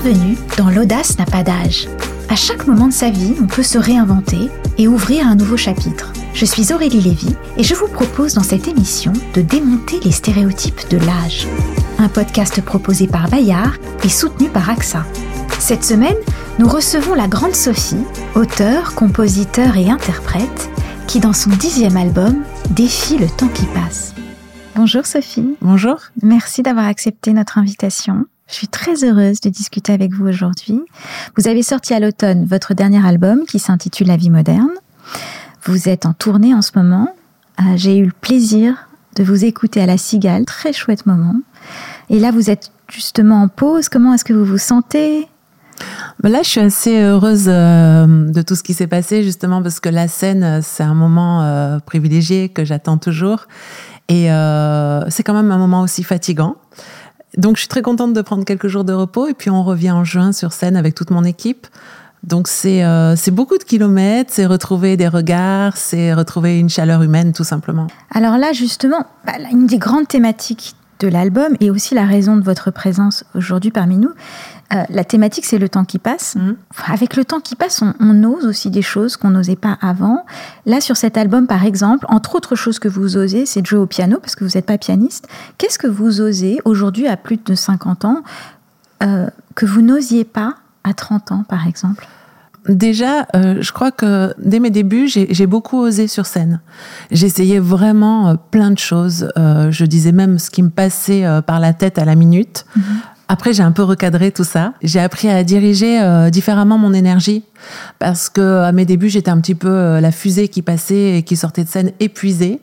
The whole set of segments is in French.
Bienvenue dans L'audace n'a pas d'âge. À chaque moment de sa vie, on peut se réinventer et ouvrir un nouveau chapitre. Je suis Aurélie Lévy et je vous propose dans cette émission de démonter les stéréotypes de l'âge. Un podcast proposé par Bayard et soutenu par AXA. Cette semaine, nous recevons la grande Sophie, auteure, compositeur et interprète, qui dans son dixième album défie le temps qui passe. Bonjour Sophie. Bonjour. Merci d'avoir accepté notre invitation. Je suis très heureuse de discuter avec vous aujourd'hui. Vous avez sorti à l'automne votre dernier album qui s'intitule La vie moderne. Vous êtes en tournée en ce moment. Euh, j'ai eu le plaisir de vous écouter à la Cigale, très chouette moment. Et là, vous êtes justement en pause. Comment est-ce que vous vous sentez? Ben Là, je suis assez heureuse euh, de tout ce qui s'est passé, justement, parce que la scène, c'est un moment euh, privilégié que j'attends toujours. Et c'est quand même un moment aussi fatigant. Donc, je suis très contente de prendre quelques jours de repos. Et puis, on revient en juin sur scène avec toute mon équipe. Donc, c'est euh, beaucoup de kilomètres, c'est retrouver des regards, c'est retrouver une chaleur humaine, tout simplement. Alors là, justement, bah, une des grandes thématiques de l'album et aussi la raison de votre présence aujourd'hui parmi nous, euh, la thématique, c'est le temps qui passe. Mmh. Avec le temps qui passe, on, ose aussi des choses qu'on n'osait pas avant. Là, sur cet album, par exemple, entre autres choses que vous osez, c'est de jouer au piano, parce que vous n'êtes pas pianiste. Qu'est-ce que vous osez aujourd'hui, à plus de 50 ans, euh, que vous n'osiez pas à 30 ans, par exemple? Déjà, euh, je crois que dès mes débuts, j'ai beaucoup osé sur scène. J'essayais vraiment plein de choses. je disais même ce qui me passait par la tête à la minute. Mmh. Après, j'ai un peu recadré tout ça. J'ai appris à diriger euh, différemment mon énergie parce que à mes débuts, j'étais un petit peu euh, la fusée qui passait et qui sortait de scène épuisée.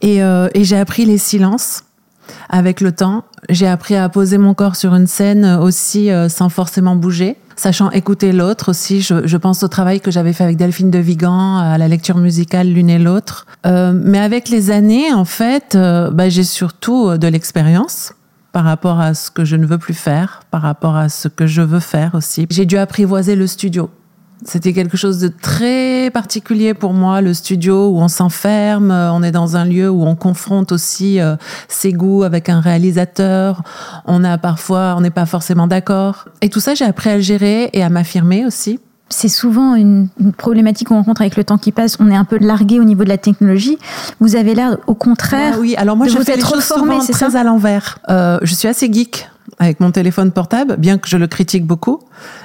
Et, euh, et j'ai appris les silences avec le temps. J'ai appris à poser mon corps sur une scène aussi sans forcément bouger, sachant écouter l'autre aussi. Je, je, pense au travail que j'avais fait avec Delphine de Vigan, à la lecture musicale l'une et l'autre. mais avec les années, en fait, bah, j'ai surtout de l'expérience par rapport à ce que je ne veux plus faire, par rapport à ce que je veux faire aussi. J'ai dû apprivoiser le studio. C'était quelque chose de très particulier pour moi, le studio où on s'enferme, on est dans un lieu où on confronte aussi euh, ses goûts avec un réalisateur, on a parfois, on n'est pas forcément d'accord. Et tout ça, j'ai appris à le gérer et à m'affirmer aussi c'est souvent une, problématique qu'on rencontre avec le temps qui passe. On est un peu largué au niveau de la technologie. Vous avez l'air, au contraire, ah oui. Alors moi, je fais les choses souvent très à l'envers. Euh, je suis assez geek avec mon téléphone portable, bien que je le critique beaucoup.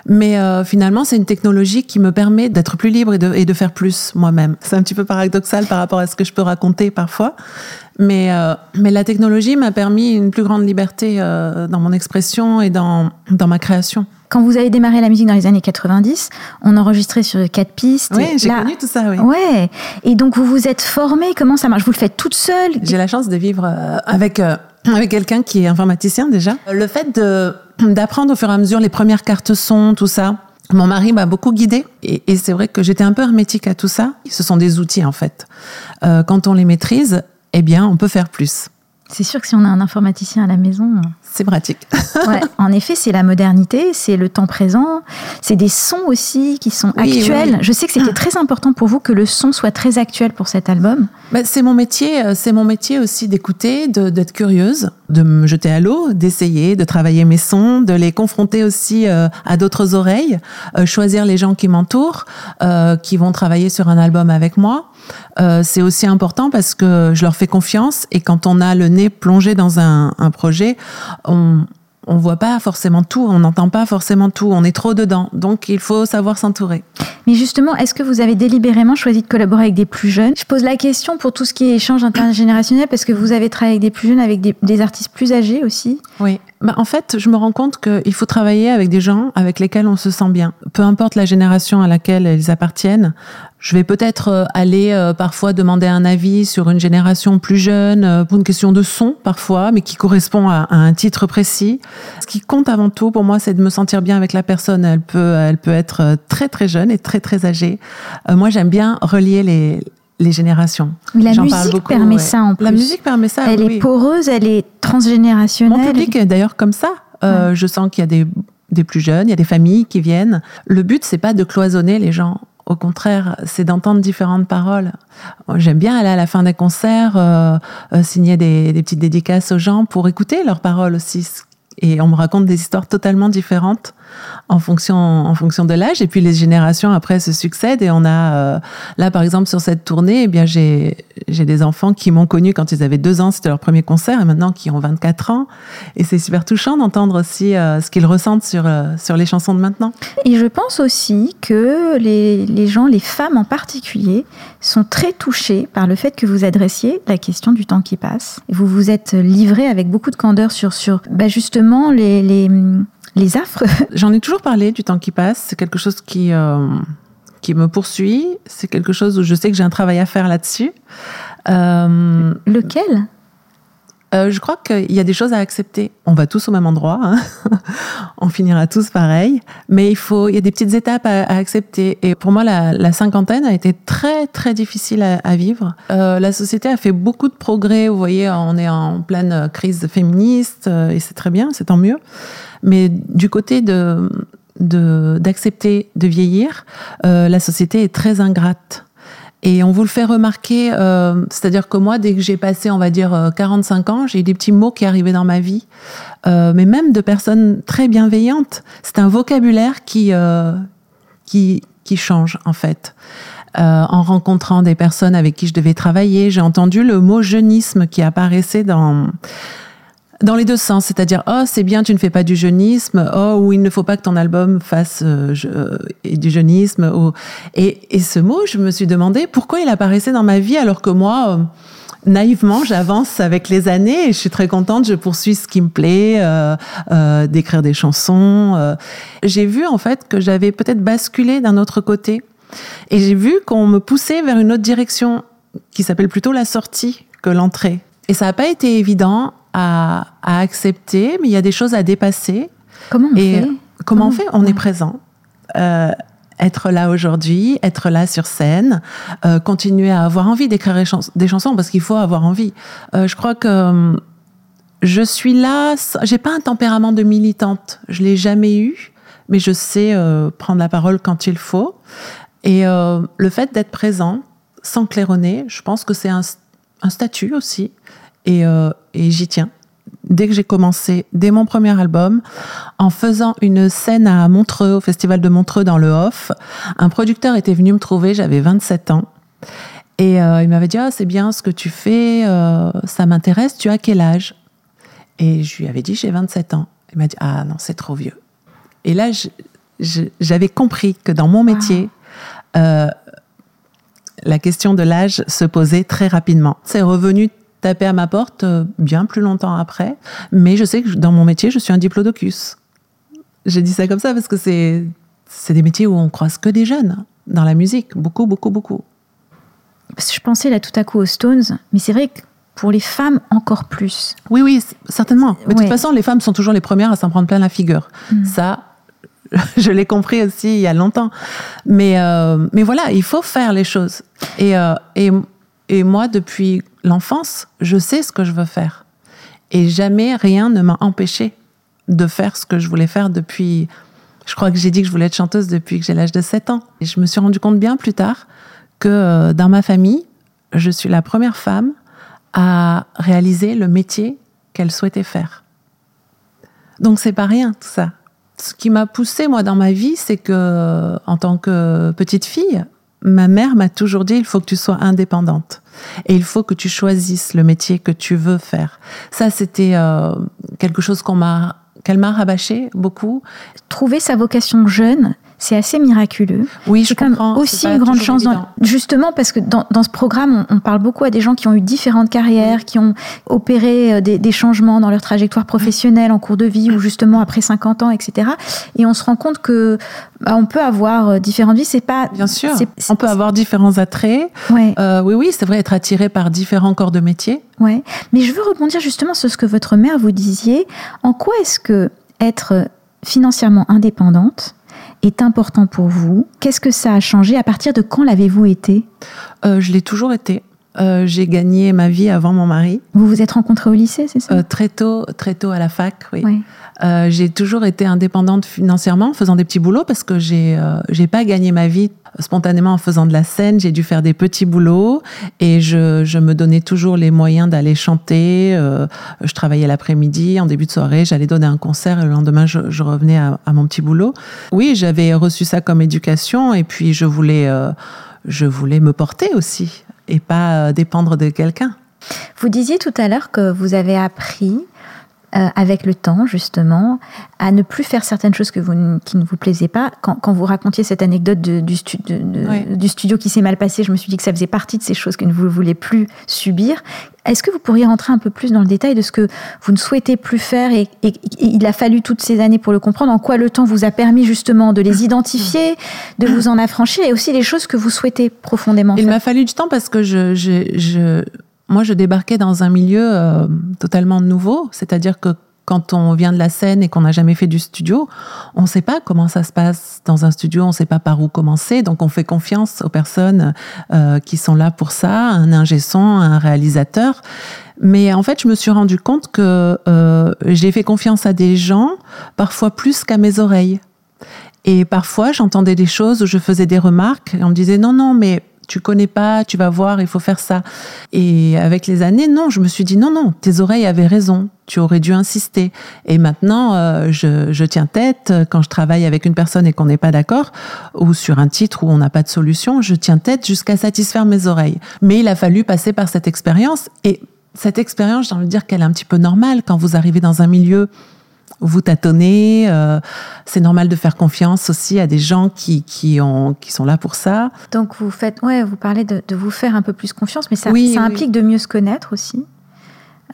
Mais euh, finalement, c'est une technologie qui me permet d'être plus libre et de, et de faire plus moi-même. C'est un petit peu paradoxal par rapport à ce que je peux raconter parfois. Mais, euh, mais la technologie m'a permis une plus grande liberté euh, dans mon expression et dans, dans ma création. Quand vous avez démarré la musique dans les années 90, on enregistrait sur quatre pistes. Oui, j'ai connu tout ça, oui. Ouais. Et donc, vous vous êtes formée. Comment ça marche? Vous le faites toute seule? J'ai la chance de vivre avec avec quelqu'un qui est informaticien déjà. Le fait d'apprendre au fur et à mesure les premières cartes son, tout ça, mon mari m'a beaucoup guidée et, et c'est vrai que j'étais un peu hermétique à tout ça. Ce sont des outils en fait. Euh, quand on les maîtrise, eh bien, on peut faire plus. C'est sûr que si on a un informaticien à la maison. C'est pratique. ouais, en effet, c'est la modernité, c'est le temps présent, c'est des sons aussi qui sont actuels. Je sais que c'était très important pour vous que le son soit très actuel pour cet album. Bah, c'est mon métier, euh, c'est mon métier aussi d'écouter, d'être curieuse, de me jeter à l'eau, d'essayer, de travailler mes sons, de les confronter aussi euh, à d'autres oreilles, euh, choisir les gens qui m'entourent, qui vont travailler sur un album avec moi. Euh, c'est aussi important parce que je leur fais confiance et quand on a le nez plongé dans un, un projet, on, on voit pas forcément tout, on n'entend pas forcément tout, on est trop dedans. Donc il faut savoir s'entourer. Mais justement, est-ce que vous avez délibérément choisi de collaborer avec des plus jeunes? Je pose la question pour tout ce qui est échange intergénérationnel parce que vous avez travaillé avec des plus jeunes, avec des, artistes plus âgés aussi. Oui. Bah, en fait, je me rends compte qu'il faut travailler avec des gens avec lesquels on se sent bien. Peu importe la génération à laquelle ils appartiennent, je vais peut-être euh, aller euh, parfois demander un avis sur une génération plus jeune euh, pour une question de son parfois, mais qui correspond à, un titre précis. Ce qui compte avant tout pour moi, c'est de me sentir bien avec la personne. Elle peut, elle peut être très très jeune et très très âgée. moi, j'aime bien relier les, les générations. La musique permet ça en plus. La musique permet ça. Elle est poreuse, elle est transgénérationnelle. Mon public est d'ailleurs comme ça. Je sens qu'il y a des, des plus jeunes, il y a des familles qui viennent. Le but, c'est pas de cloisonner les gens. Au contraire, c'est d'entendre différentes paroles. J'aime bien aller à la fin des concerts, euh, euh, signer des, petites dédicaces aux gens pour écouter leurs paroles aussi. Et on me raconte des histoires totalement différentes. En fonction, en fonction de l'âge. Et puis les générations après se succèdent. Et on a, euh, là par exemple, sur cette tournée, eh bien j'ai, des enfants qui m'ont connu quand ils avaient deux ans, c'était leur premier concert, et maintenant qui ont 24 ans. Et c'est super touchant d'entendre aussi euh, ce qu'ils ressentent sur, euh, sur les chansons de maintenant. Et je pense aussi que les, les gens, les femmes en particulier, sont très touchées par le fait que vous adressiez la question du temps qui passe. Vous vous êtes livré avec beaucoup de candeur sur, sur bah justement les, les les affres. J'en ai toujours parlé du temps qui passe. C'est quelque chose qui, euh, qui me poursuit. C'est quelque chose où je sais que j'ai un travail à faire là-dessus. Euh, Lequel? Euh, je crois qu'il y a des choses à accepter. On va tous au même endroit, hein. on finira tous pareil, mais il faut, il y a des petites étapes à, accepter. Et pour moi, la, cinquantaine a été très très difficile à, vivre. la société a fait beaucoup de progrès. Vous voyez, on est en pleine crise féministe et c'est très bien, c'est tant mieux. Mais du côté de d'accepter de, vieillir, euh, la société est très ingrate. Et on vous le fait remarquer, euh, c'est-à-dire que moi, dès que j'ai passé, on va dire, 45 euh, ans, j'ai eu des petits mots qui arrivaient dans ma vie, mais même de personnes très bienveillantes. C'est un vocabulaire qui, qui, qui change, en fait. en rencontrant des personnes avec qui je devais travailler, j'ai entendu le mot jeunisme qui apparaissait dans dans les deux sens, c'est-à-dire oh c'est bien tu ne fais pas du jeunisme, oh ou il ne faut pas que ton album fasse euh, euh, du jeunisme. Et, ce mot, je me suis demandé pourquoi il apparaissait dans ma vie alors que moi, euh, naïvement, j'avance avec les années et je suis très contente, je poursuis ce qui me plaît, d'écrire des chansons. J'ai vu en fait que j'avais peut-être basculé d'un autre côté et j'ai vu qu'on me poussait vers une autre direction qui s'appelle plutôt la sortie que l'entrée. Et ça n'a pas été évident à, accepter, mais il y a des choses à dépasser. Comment on fait? Comment, on fait? On est présent. Euh, être là aujourd'hui, être là sur scène, euh, continuer à avoir envie d'écrire des chansons parce qu'il faut avoir envie. Euh, je crois que je suis là, j'ai pas un tempérament de militante, je l'ai jamais eu, mais je sais prendre la parole quand il faut. Et le fait d'être présent, sans claironner, je pense que c'est un, un statut aussi. Euh, et, j'y tiens. Dès que j'ai commencé, dès mon premier album, en faisant une scène à Montreux, au Festival de Montreux dans le Off, un producteur était venu me trouver, j'avais 27 ans. Et euh, il m'avait dit ah, c'est bien ce que tu fais, euh, ça m'intéresse, tu as quel âge? Et je lui avais dit j'ai 27 ans. Il m'a dit ah non, c'est trop vieux. Et là, j'avais compris que dans mon métier, la question de l'âge se posait très rapidement. C'est revenu taper à ma porte euh, bien plus longtemps après. Mais je sais que dans mon métier, je suis un diplodocus. J'ai dit ça comme ça parce que c'est, c'est des métiers où on croise que des jeunes dans la musique. Beaucoup, beaucoup, beaucoup. Parce que je pensais là tout à coup aux Stones, mais c'est vrai que pour les femmes encore plus. Oui, oui, certainement. Mais de toute façon, les femmes sont toujours les premières à s'en prendre plein la figure. Hmm. Ça, je l'ai compris aussi il y a longtemps. Mais, euh, mais voilà, il faut faire les choses. Et, euh, et, et moi, depuis l'enfance, je sais ce que je veux faire. Et jamais rien ne m'a empêché de faire ce que je voulais faire depuis. Je crois que j'ai dit que je voulais être chanteuse depuis que j'ai l'âge de 7 ans. Et je me suis rendu compte bien plus tard que euh, dans ma famille, je suis la première femme à réaliser le métier qu'elle souhaitait faire. Donc c'est pas rien tout ça. Ce qui m'a poussée moi dans ma vie, c'est que en tant que petite fille, ma mère m'a toujours dit il faut que tu sois indépendante et il faut que tu choisisses le métier que tu veux faire. Ça, c'était euh, quelque chose qu'on m'a qu'elle m'a rabâché beaucoup. Trouver sa vocation jeune, c'est assez miraculeux. Oui, je comprends. Aussi une grande chance, justement parce que dans, dans ce programme, on, parle beaucoup à des gens qui ont eu différentes carrières, qui ont opéré euh, des, des, changements dans leur trajectoire professionnelle en cours de vie ou justement après 50 ans, etc. Et on se rend compte que bah, on peut avoir euh, différentes vies. C'est pas bien sûr. on peut avoir différents attraits. Ouais. Euh, oui, oui, c'est vrai être attiré par différents corps de métier. Ouais. Mais je veux rebondir justement sur ce que votre mère vous disiez. En quoi est-ce que être financièrement indépendante est important pour vous Qu'est-ce que ça a changé? À partir de quand l'avez-vous été? Euh, Je l'ai toujours été. j'ai gagné ma vie avant mon mari. Vous vous êtes rencontrés au lycée, c'est ça? Très tôt, très tôt à la fac, oui. J'ai toujours été indépendante financièrement en faisant des petits boulots parce que j'ai j'ai pas gagné ma vie spontanément en faisant de la scène. J'ai dû faire des petits boulots et je, je me donnais toujours les moyens d'aller chanter. je travaillais l'après-midi, en début de soirée, j'allais donner un concert et le lendemain, je, revenais à, à, mon petit boulot. Oui, j'avais reçu ça comme éducation et puis je voulais, je voulais me porter aussi et pas dépendre de quelqu'un. Vous disiez tout à l'heure que vous avez appris euh, avec le temps, justement, à ne plus faire certaines choses que vous, qui ne vous plaisaient pas. Quand, quand vous racontiez cette anecdote de, du, du, studio qui s'est mal passé, je me suis dit que ça faisait partie de ces choses que vous ne voulez plus subir. Est-ce que vous pourriez rentrer un peu plus dans le détail de ce que vous ne souhaitez plus faire et, et, il a fallu toutes ces années pour le comprendre En quoi le temps vous a permis justement de les identifier, de vous en affranchir et aussi les choses que vous souhaitez profondément il m'a fallu du temps parce que je, je, je moi, je débarquais dans un milieu euh, totalement nouveau, c'est-à-dire que quand on vient de la scène et qu'on n'a jamais fait du studio, on ne sait pas comment ça se passe dans un studio, on ne sait pas par où commencer, donc on fait confiance aux personnes euh, qui sont là pour ça, un ingé son, un réalisateur. Mais en fait, je me suis rendu compte que euh, j'ai fait confiance à des gens, parfois plus qu'à mes oreilles. Et parfois, j'entendais des choses où je faisais des remarques et on me disait non, non, mais tu connais pas, tu vas voir, il faut faire ça. Et avec les années, non, je me suis dit non, non, tes oreilles avaient raison, tu aurais dû insister. Et maintenant, euh, je, je, tiens tête quand je travaille avec une personne et qu'on n'est pas d'accord, ou sur un titre où on n'a pas de solution, je tiens tête jusqu'à satisfaire mes oreilles. Mais il a fallu passer par cette expérience et cette expérience, j'ai envie de dire qu'elle est un petit peu normale quand vous arrivez dans un milieu vous tâtonnez. Euh, c'est normal de faire confiance aussi à des gens qui, qui, ont, qui sont là pour ça. Donc vous faites, ouais, vous parlez de, de vous faire un peu plus confiance, mais ça, ça implique de mieux se connaître aussi.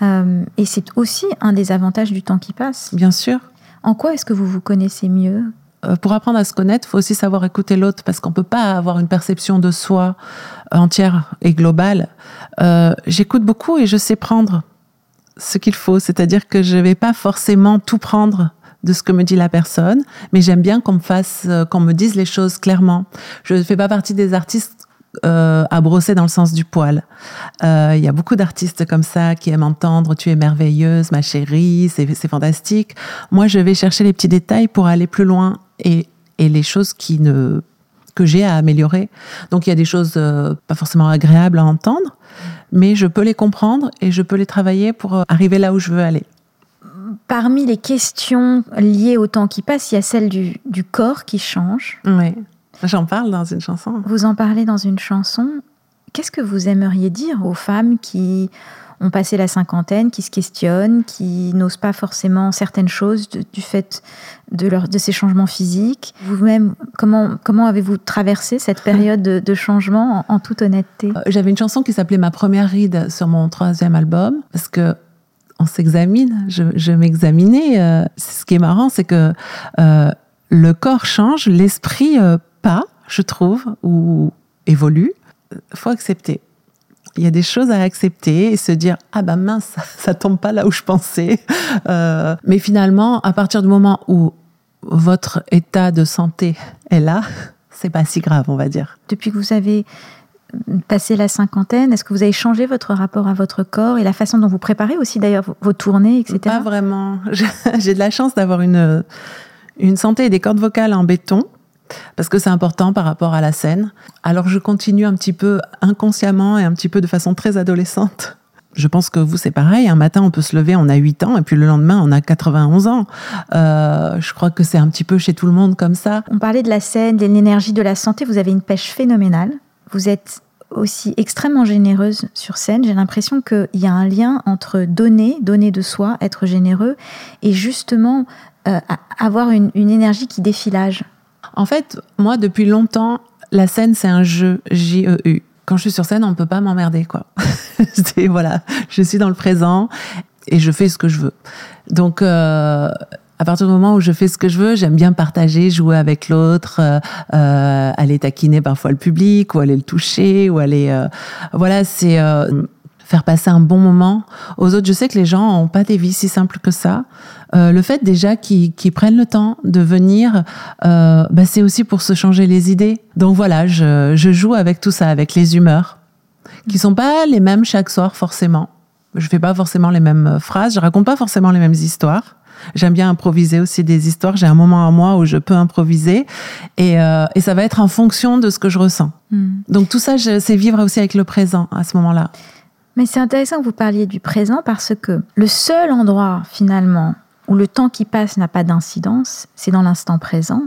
Euh, et c'est aussi un des avantages du temps qui passe. Bien sûr. En quoi est-ce que vous vous connaissez mieux? Euh, pour apprendre à se connaître, il faut aussi savoir écouter l'autre parce qu'on peut pas avoir une perception de soi entière et globale. J'écoute beaucoup et je sais prendre ce qu'il faut, c'est-à-dire que je vais pas forcément tout prendre de ce que me dit la personne, mais j'aime bien qu'on me fasse, euh, qu'on me dise les choses clairement. Je ne fais pas partie des artistes euh, à brosser dans le sens du poil. Euh, il y a beaucoup d'artistes comme ça qui aiment entendre tu es merveilleuse, ma chérie, c'est fantastique. Moi, je vais chercher les petits détails pour aller plus loin et, les choses qui ne que j'ai à améliorer. Donc il y a des choses pas forcément agréables à entendre, mais je peux les comprendre et je peux les travailler pour euh, arriver là où je veux aller. Parmi les questions liées au temps qui passe, il y a celle du, du corps qui change. Oui, j'en parle dans une chanson. Vous en parlez dans une chanson. Qu'est-ce que vous aimeriez dire aux femmes qui ont passé la cinquantaine, qui se questionnent, qui n'osent pas forcément certaines choses du fait de, de ces changements physiques. Vous-même, comment, comment avez-vous traversé cette période de, changement en, toute honnêteté? Euh, J'avais une chanson qui s'appelait Ma première ride sur mon troisième album, parce que on s'examine, je, m'examinais. Euh, ce qui est marrant, c'est que euh, le corps change, l'esprit pas, je trouve, ou évolue. faut accepter il y a des choses à accepter et se dire ah bah mince ça, ça tombe pas là où je pensais. Euh, mais finalement à partir du moment où votre état de santé est là c'est pas si grave on va dire. Depuis que vous avez passé la cinquantaine est-ce que vous avez changé votre rapport à votre corps et la façon dont vous préparez aussi d'ailleurs vos tournées etc pas vraiment. J'ai de la chance d'avoir une une santé et des cordes vocales en béton parce que c'est important par rapport à la scène. Alors je continue un petit peu inconsciemment et un petit peu de façon très adolescente. Je pense que vous, c'est pareil. Un matin, on peut se lever, on a 8 ans, et puis le lendemain, on a 91 ans. Euh, je crois que c'est un petit peu chez tout le monde comme ça. On parlait de la scène, de l'énergie, de la santé. Vous avez une pêche phénoménale. Vous êtes aussi extrêmement généreuse sur scène. J'ai l'impression qu'il y a un lien entre donner, donner de soi, être généreux, et justement euh, avoir une, énergie qui défilage. En fait, moi, depuis longtemps, la scène, c'est un jeu, J-E-U. Quand je suis sur scène, on ne peut pas m'emmerder, quoi. voilà, je suis dans le présent et je fais ce que je veux. Donc, euh, à partir du moment où je fais ce que je veux, j'aime bien partager, jouer avec l'autre, euh, euh, aller taquiner parfois le public ou aller le toucher ou aller, voilà, c'est faire passer un bon moment aux autres. Je sais que les gens n'ont pas des vies si simples que ça. Euh, le fait déjà qu'ils qu prennent le temps de venir, euh, bah c'est aussi pour se changer les idées. Donc voilà, je, je, joue avec tout ça, avec les humeurs. qui sont pas les mêmes chaque soir forcément. Je fais pas forcément les mêmes phrases, je raconte pas forcément les mêmes histoires. J'aime bien improviser aussi des histoires. J'ai un moment à moi où je peux improviser et, euh, et ça va être en fonction de ce que je ressens. Hmm. Donc tout ça, c'est vivre aussi avec le présent à ce moment-là. Mais c'est intéressant que vous parliez du présent parce que le seul endroit finalement où le temps qui passe n'a pas d'incidence, c'est dans l'instant présent.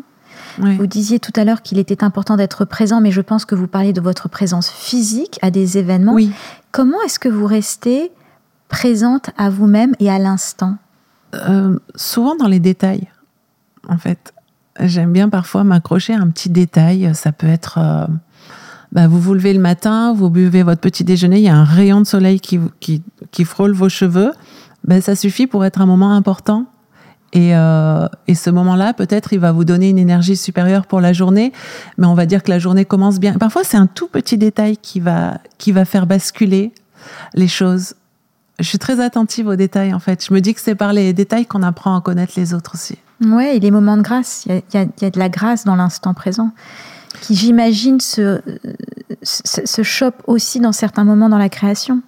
Vous disiez tout à l'heure qu'il était important d'être présent, mais je pense que vous parliez de votre présence physique à des événements. Oui. Comment est-ce que vous restez présente à vous-même et à l'instant? Euh, Souvent dans les détails, en fait. J'aime bien parfois m'accrocher à un petit détail. Ça peut être, euh, bah, vous vous levez le matin, vous buvez votre petit déjeuner, il y a un rayon de soleil qui, qui, qui frôle vos cheveux. Ben, ça suffit pour être un moment important. Et, euh, et ce moment-là, peut-être, il va vous donner une énergie supérieure pour la journée, mais on va dire que la journée commence bien. Parfois, c'est un tout petit détail qui va, qui va faire basculer les choses. Je suis très attentive aux détails, en fait. Je me dis que c'est par les détails qu'on apprend à connaître les autres aussi. Ouais, et les moments de grâce. Il y a, y a, de la grâce dans l'instant présent, qui, j'imagine, se, se, se chope aussi dans certains moments dans la création.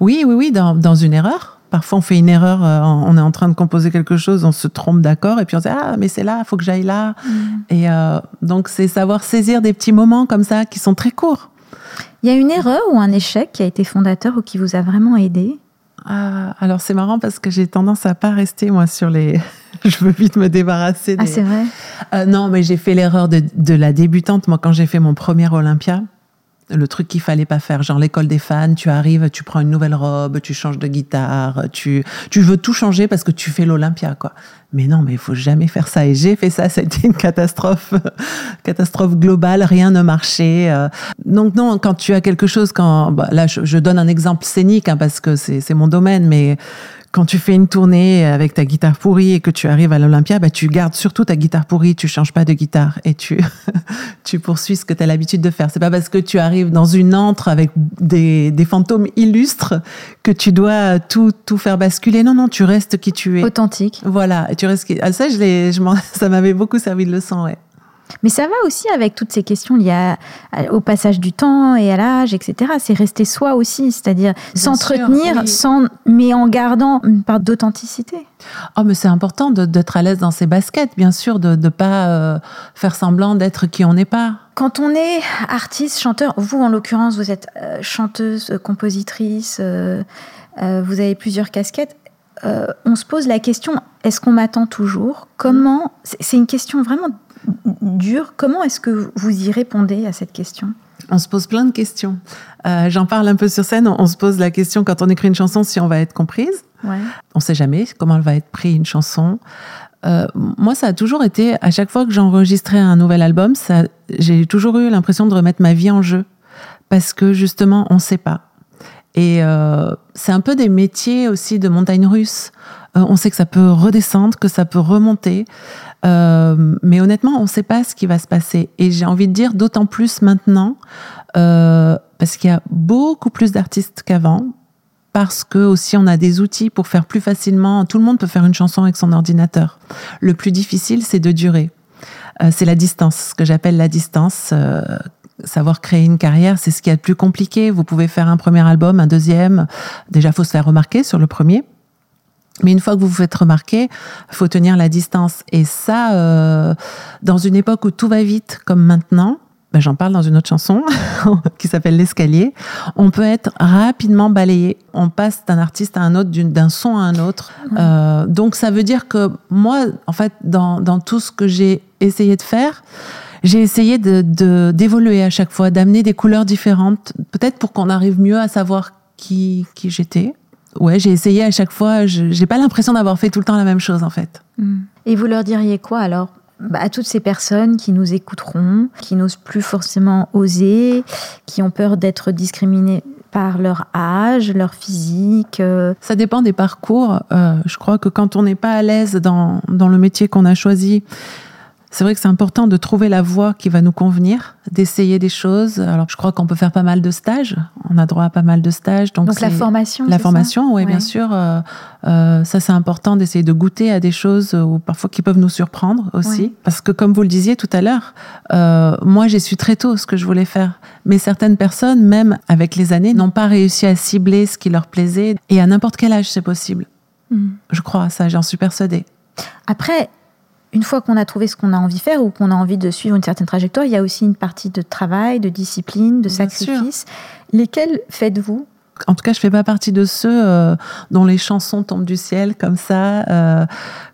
Oui, oui, oui, dans, dans une erreur Parfois, on fait une erreur, euh, on est en train de composer quelque chose, on se trompe d'accord, et puis on se dit ah mais c'est là, il faut que j'aille là. Mm. Et euh, donc c'est savoir saisir des petits moments comme ça qui sont très courts. Il y a une erreur ou un échec qui a été fondateur ou qui vous a vraiment aidé? Ah, Alors c'est marrant parce que j'ai tendance à pas rester moi sur les. Je veux vite me débarrasser. Ah c'est vrai? Euh, non, mais j'ai fait l'erreur de, de la débutante. Moi, quand j'ai fait mon premier Olympia, le truc qu'il fallait pas faire, genre l'école des fans, tu arrives, tu prends une nouvelle robe, tu changes de guitare, tu, tu veux tout changer parce que tu fais l'Olympia, quoi. Mais non, mais il faut jamais faire ça. Et j'ai fait ça, c'était une catastrophe, catastrophe globale, rien ne marchait. Euh. Donc non, quand tu as quelque chose, quand bah, là, je, donne un exemple scénique hein, parce que c'est mon domaine, mais quand tu fais une tournée avec ta guitare pourrie et que tu arrives à l'Olympia, bah, tu gardes surtout ta guitare pourrie, tu changes pas de guitare et tu, tu poursuis ce que tu as l'habitude de faire. C'est pas parce que tu arrives dans une antre avec des, des fantômes illustres que tu dois tout, tout faire basculer. Non, non, tu restes qui tu es. Authentique. Voilà. Et tu restes qui... ah, ça, je, je ça m'avait beaucoup servi de leçon, ouais. Mais ça va aussi avec toutes ces questions liées au passage du temps et à l'âge, etc. C'est rester soi aussi, c'est-à-dire s'entretenir, sans, mais en gardant une part d'authenticité. Oh, mais c'est important d'être à l'aise dans ses baskets, bien sûr, de ne pas euh, faire semblant d'être qui on n'est pas. Quand on est artiste, chanteur, vous en l'occurrence, vous êtes euh, chanteuse, compositrice, euh, vous avez plusieurs casquettes. on se pose la question est-ce qu'on m'attend toujours? Comment? C'est une question vraiment dur. Comment est-ce que vous y répondez à cette question? On se pose plein de questions. Euh, j'en parle un peu sur scène. On, se pose la question quand on écrit une chanson si on va être comprise. On ne sait jamais comment elle va être prise une chanson. Euh, moi, ça a toujours été, à chaque fois que j'enregistrais un nouvel album, j'ai toujours eu l'impression de remettre ma vie en jeu. Parce que justement, on ne sait pas. Et euh, c'est un peu des métiers aussi de montagne russe. On sait que ça peut redescendre, que ça peut remonter. Euh, mais honnêtement, on ne sait pas ce qui va se passer. Et j'ai envie de dire d'autant plus maintenant, euh, parce qu'il y a beaucoup plus d'artistes qu'avant, parce que aussi on a des outils pour faire plus facilement. Tout le monde peut faire une chanson avec son ordinateur. Le plus difficile, c'est de durer. Euh, c'est la distance, ce que j'appelle la distance. savoir créer une carrière, c'est ce qui est le plus compliqué. Vous pouvez faire un premier album, un deuxième. Déjà, faut se faire remarquer sur le premier. Mais une fois que vous vous faites remarquer, faut tenir la distance. Et ça, euh, dans une époque où tout va vite, comme maintenant, ben j'en parle dans une autre chanson qui s'appelle L'escalier, on peut être rapidement balayé. On passe d'un artiste à un autre, d'un son à un autre. Euh, donc ça veut dire que moi, en fait, dans, dans tout ce que j'ai essayé de faire, j'ai essayé de d'évoluer à chaque fois, d'amener des couleurs différentes, peut-être pour qu'on arrive mieux à savoir qui, qui j'étais ouais, j'ai essayé à chaque fois. Je n'ai pas l'impression d'avoir fait tout le temps la même chose, en fait. Hmm. Et vous leur diriez quoi alors bah, à toutes ces personnes qui nous écouteront, qui n'osent plus forcément oser, qui ont peur d'être discriminées par leur âge, leur physique euh? Ça dépend des parcours. Euh, je crois que quand on n'est pas à l'aise dans, dans le métier qu'on a choisi, c'est vrai que c'est important de trouver la voie qui va nous convenir, d'essayer des choses. Alors, je crois qu'on peut faire pas mal de stages. On a droit à pas mal de stages. Donc, donc la formation. La formation, oui, bien sûr. Euh, euh, ça, c'est important d'essayer de goûter à des choses ou parfois qui peuvent nous surprendre aussi. Parce que, comme vous le disiez tout à l'heure, euh, moi, j'ai su très tôt ce que je voulais faire. Mais certaines personnes, même avec les années, n'ont pas réussi à cibler ce qui leur plaisait. Et à n'importe quel âge, c'est possible. Hmm. Je crois à ça, j'en suis persuadée. Après, une fois qu'on a trouvé ce qu'on a envie de faire ou qu'on a envie de suivre une certaine trajectoire, il y a aussi une partie de travail, de discipline, de sacrifice. Lesquels faites-vous? En tout cas, je fais pas partie de ceux euh, dont les chansons tombent du ciel comme ça. Euh,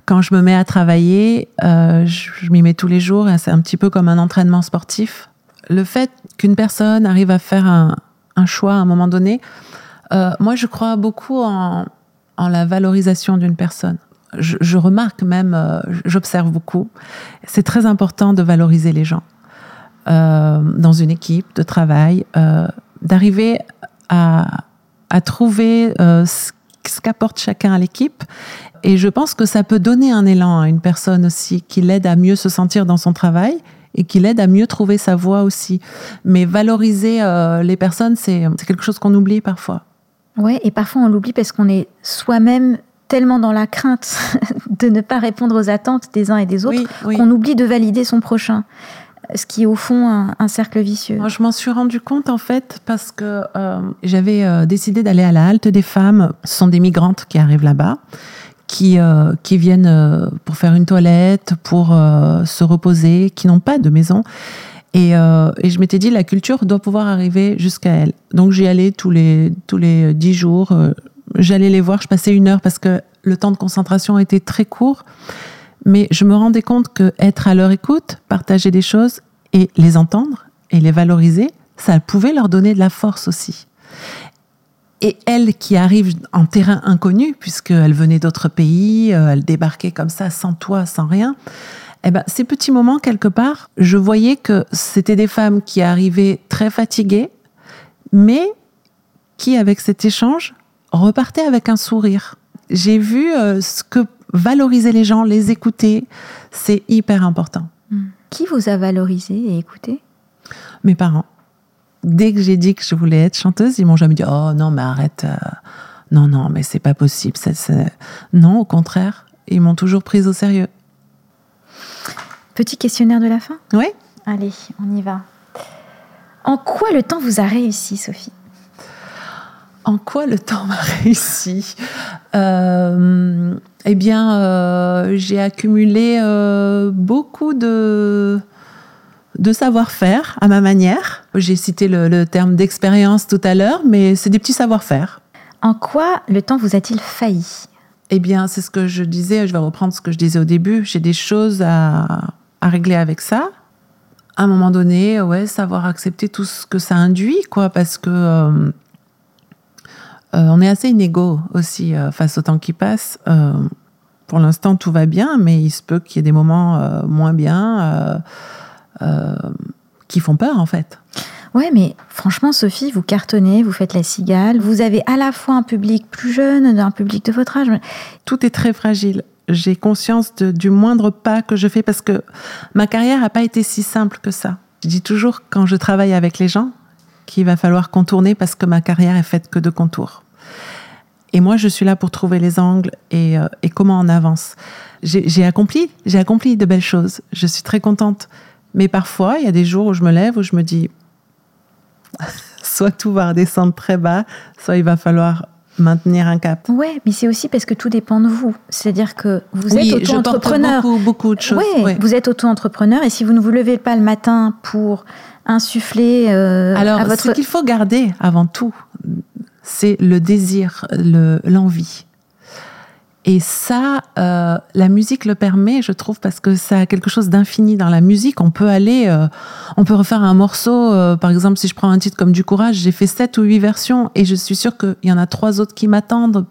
quand je me mets à travailler, euh, je, m'y mets tous les jours et c'est un petit peu comme un entraînement sportif. Le fait qu'une personne arrive à faire un, choix à un moment donné, moi, je crois beaucoup en la valorisation d'une personne je, remarque même, euh, j'observe beaucoup, c'est très important de valoriser les gens euh, dans une équipe de travail, euh, d'arriver à, trouver ce, qu'apporte chacun à l'équipe. Et je pense que ça peut donner un élan à une personne aussi, qui l'aide à mieux se sentir dans son travail et qui l'aide à mieux trouver sa voie aussi. Mais valoriser les personnes, c'est quelque chose qu'on oublie parfois. Ouais, et parfois on l'oublie parce qu'on est soi-même tellement dans la crainte de ne pas répondre aux attentes des uns et des autres qu'on oublie de valider son prochain ce qui est au fond un, cercle vicieux. Moi, je m'en suis rendu compte en fait parce que euh, j'avais euh, décidé d'aller à la halte des femmes. Ce sont des migrantes qui arrivent là-bas, qui, euh, qui viennent pour faire une toilette, pour se reposer, qui n'ont pas de maison. Et, et je m'étais dit, la culture doit pouvoir arriver jusqu'à elles. Donc j'y allais tous les, tous les dix jours j'allais les voir, je passais une heure parce que le temps de concentration était très court. Mais je me rendais compte que être à leur écoute, partager des choses et les entendre et les valoriser, ça pouvait leur donner de la force aussi. Et elles qui arrivent en terrain inconnu, puisqu'elles venaient d'autres pays, euh, elles débarquaient comme ça, sans toit, sans rien, eh ben, ces petits moments, quelque part, je voyais que c'était des femmes qui arrivaient très fatiguées, mais qui, avec cet échange, repartez avec un sourire. J'ai vu euh, ce que valoriser les gens, les écouter, c'est hyper important. Hmm. Qui vous a valorisé et écouté? Mes parents. Dès que j'ai dit que je voulais être chanteuse, ils m'ont jamais dit Oh non, mais arrête. Euh, non, non, mais c'est pas possible. Non, au contraire, ils m'ont toujours prise au sérieux. Petit questionnaire de la fin? Oui. Allez, on y va. En quoi le temps vous a réussi, Sophie? En quoi le temps m'a réussi euh, Eh bien, euh, j'ai accumulé euh, beaucoup de, de savoir-faire à ma manière. J'ai cité le, terme d'expérience tout à l'heure, mais c'est des petits savoir-faire. En quoi le temps vous a-t-il failli? Eh bien, c'est ce que je disais, je vais reprendre ce que je disais au début. J'ai des choses à, à régler avec ça. À un moment donné, ouais, savoir accepter tout ce que ça induit, quoi, parce que euh, on est assez inégaux aussi euh, face au temps qui passe. Euh, pour l'instant, tout va bien, mais il se peut qu'il y ait des moments moins bien qui font peur, en fait. Ouais, mais franchement, Sophie, vous cartonnez, vous faites la cigale. Vous avez à la fois un public plus jeune, un public de votre âge. Tout est très fragile. J'ai conscience du moindre pas que je fais parce que ma carrière n'a pas été si simple que ça. Je dis toujours quand je travaille avec les gens qu'il va falloir contourner parce que ma carrière est faite que de contours. Et moi, je suis là pour trouver les angles et, euh, comment on avance. J'ai accompli, j'ai accompli de belles choses. Je suis très contente. Mais parfois, il y a des jours où je me lève où je me dis, soit tout va redescendre très bas, soit il va falloir maintenir un cap. Ouais, mais c'est aussi parce que tout dépend de vous. C'est-à-dire que vous êtes auto-entrepreneur. Beaucoup, beaucoup de choses. vous êtes auto-entrepreneur et si vous ne vous levez pas le matin pour insuffler euh, Alors, à votre... ce qu'il faut garder avant tout, c'est le désir, l'envie. et ça, euh, la musique le permet, je trouve, parce que ça a quelque chose d'infini dans la musique. On peut aller, euh, on peut refaire un morceau. Par exemple, si je prends un titre comme Du Courage, j'ai fait sept ou huit versions et je suis sûre qu'il y en a trois autres qui m'attendent.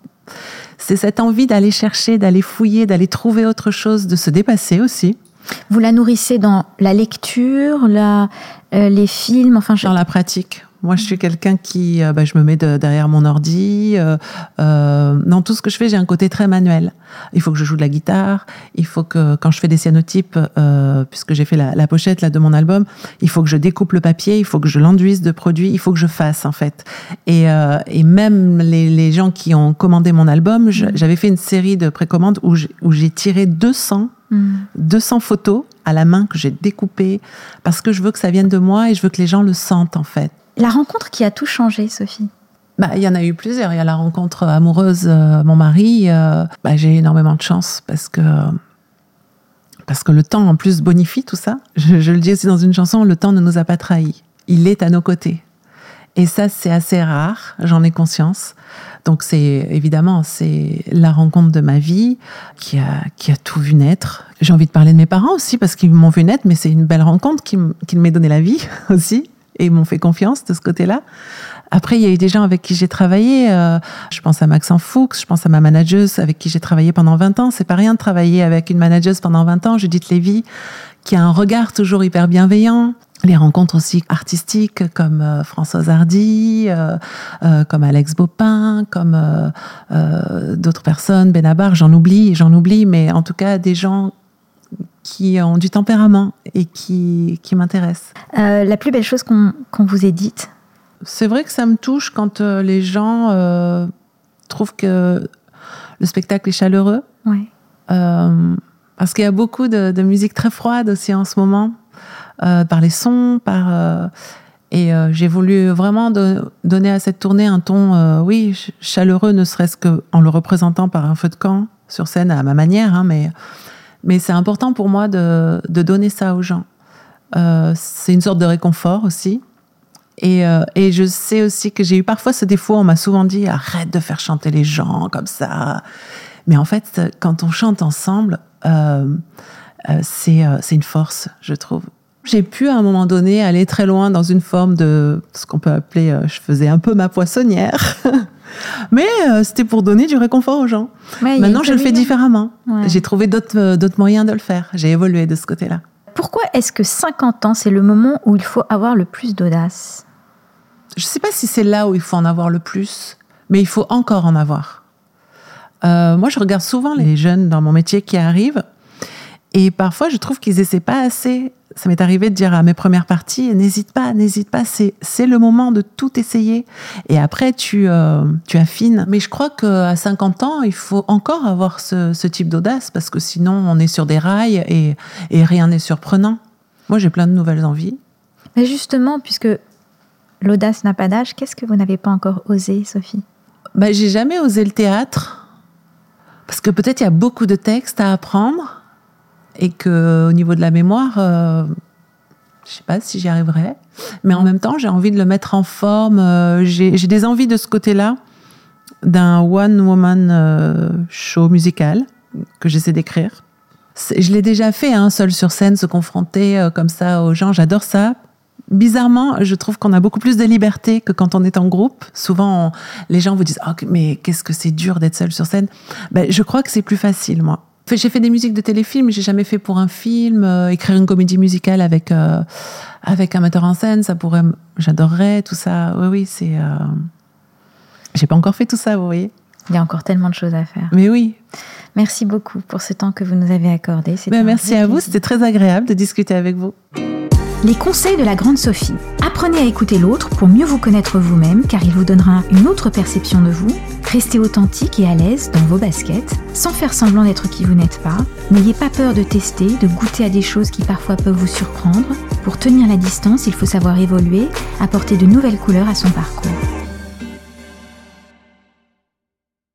C'est cette envie d'aller chercher, d'aller fouiller, d'aller trouver autre chose, de se dépasser aussi. Vous la nourrissez dans la lecture, la, les films, enfin. Dans la pratique Moi, je suis quelqu'un qui, euh, bah, je me mets derrière mon ordi. Euh, euh, dans tout ce que je fais, j'ai un côté très manuel. Il faut que je joue de la guitare. Il faut que, quand je fais des cyanotypes, euh, puisque j'ai fait la, la, pochette là de mon album, il faut que je découpe le papier. Il faut que je l'enduise de produits. Il faut que je fasse en fait. Et, euh, et même les, les, gens qui ont commandé mon album, mmh. j'avais fait une série de précommandes où j'ai tiré 200 200 mmh. photos à la main que j'ai découpées parce que je veux que ça vienne de moi et je veux que les gens le sentent en fait. La rencontre qui a tout changé, Sophie? Bah, il y en a eu plusieurs. Il y a la rencontre amoureuse, euh, mon mari. Euh, bah, j'ai énormément de chance parce que parce que le temps en plus bonifie tout ça. Je, le dis aussi dans une chanson, le temps ne nous a pas trahis. Il est à nos côtés. Et ça, c'est assez rare. J'en ai conscience. Donc c'est évidemment c'est la rencontre de ma vie qui a qui a tout vu naître. J'ai envie de parler de mes parents aussi parce qu'ils m'ont vu naître, mais c'est une belle rencontre qui, qui donné la vie aussi et m'ont fait confiance de ce côté-là. Après, il y a eu des gens avec qui j'ai travaillé. Euh, je pense à Maxence Fuchs, je pense à ma manageuse avec qui j'ai travaillé pendant 20 ans. C'est pas rien de travailler avec une manageuse pendant 20 ans, Judith Lévy, qui a un regard toujours hyper bienveillant. Les rencontres aussi artistiques comme euh, Françoise Hardy, euh, euh, comme Alex Bopin, comme d'autres personnes, Benabar, j'en oublie, j'en oublie, mais en tout cas des gens qui ont du tempérament et qui, qui m'intéressent. la plus belle chose qu'on qu vous ait dite? C'est vrai que ça me touche quand euh, les gens euh, trouvent que le spectacle est chaleureux. Ouais. Euh, parce qu'il y a beaucoup de, de, musique très froide aussi en ce moment, euh, par les sons, par. Euh, et euh, j'ai voulu vraiment de, donner à cette tournée un ton, oui, chaleureux, ne serait-ce qu'en le représentant par un feu de camp sur scène à ma manière, hein, mais, mais c'est important pour moi de, de, donner ça aux gens. c'est une sorte de réconfort aussi. Et, euh, et, je sais aussi que j'ai eu parfois ce défaut. On m'a souvent dit arrête de faire chanter les gens comme ça. Mais en fait, quand on chante ensemble, euh, euh, c'est euh, une force, je trouve. J'ai pu à un moment donné aller très loin dans une forme de ce qu'on peut appeler, euh, je faisais un peu ma poissonnière. Mais euh, c'était pour donner du réconfort aux gens. Ouais, Maintenant, je le fais différemment. Ouais. J'ai trouvé d'autres moyens de le faire. J'ai évolué de ce côté-là. Pourquoi est-ce que 50 ans, c'est le moment où il faut avoir le plus d'audace? Je ne sais pas si c'est là où il faut en avoir le plus, mais il faut encore en avoir. Euh, moi, je regarde souvent les jeunes dans mon métier qui arrivent, et parfois, je trouve qu'ils essaient pas assez. Ça m'est arrivé de dire à mes premières parties, n'hésite pas, n'hésite pas, c'est, c'est le moment de tout essayer. Et après, tu, euh, tu affines. Mais je crois qu'à 50 ans, il faut encore avoir ce, ce, type d'audace, parce que sinon, on est sur des rails et, et rien n'est surprenant. Moi, j'ai plein de nouvelles envies. Mais justement, puisque L'audace n'a pas d'âge. Qu'est-ce que vous n'avez pas encore osé, Sophie? Bah, J'ai jamais osé le théâtre. Parce que peut-être il y a beaucoup de textes à apprendre. Et qu'au niveau de la mémoire, euh, je sais pas si j'y arriverai. Mais en même temps, j'ai envie de le mettre en forme. Euh, j'ai des envies de ce côté-là, d'un one-woman euh, show musical que j'essaie d'écrire. Je l'ai déjà fait, hein, seul sur scène, se confronter euh, comme ça aux gens. J'adore ça bizarrement, je trouve qu'on a beaucoup plus de liberté que quand on est en groupe. Souvent, les gens vous disent oh, mais qu'est-ce que c'est dur d'être seul sur scène. Ben, je crois que c'est plus facile, moi. J'ai fait des musiques de téléfilm, mais j'ai jamais fait pour un film. Euh, écrire une comédie musicale avec euh, avec un metteur en scène, ça pourrait, j'adorerais tout ça. Oui, oui, c'est. Euh... J'ai pas encore fait tout ça, vous voyez. Il y a encore tellement de choses à faire. Mais oui. Merci beaucoup pour ce temps que vous nous avez accordé. Ben, merci à vous, c'était très agréable de discuter avec vous. Les conseils de la grande Sophie. Apprenez à écouter l'autre pour mieux vous connaître vous-même car il vous donnera une autre perception de vous. Restez authentique et à l'aise dans vos baskets, sans faire semblant d'être qui vous n'êtes pas. N'ayez pas peur de tester, de goûter à des choses qui parfois peuvent vous surprendre. Pour tenir la distance, il faut savoir évoluer, apporter de nouvelles couleurs à son parcours.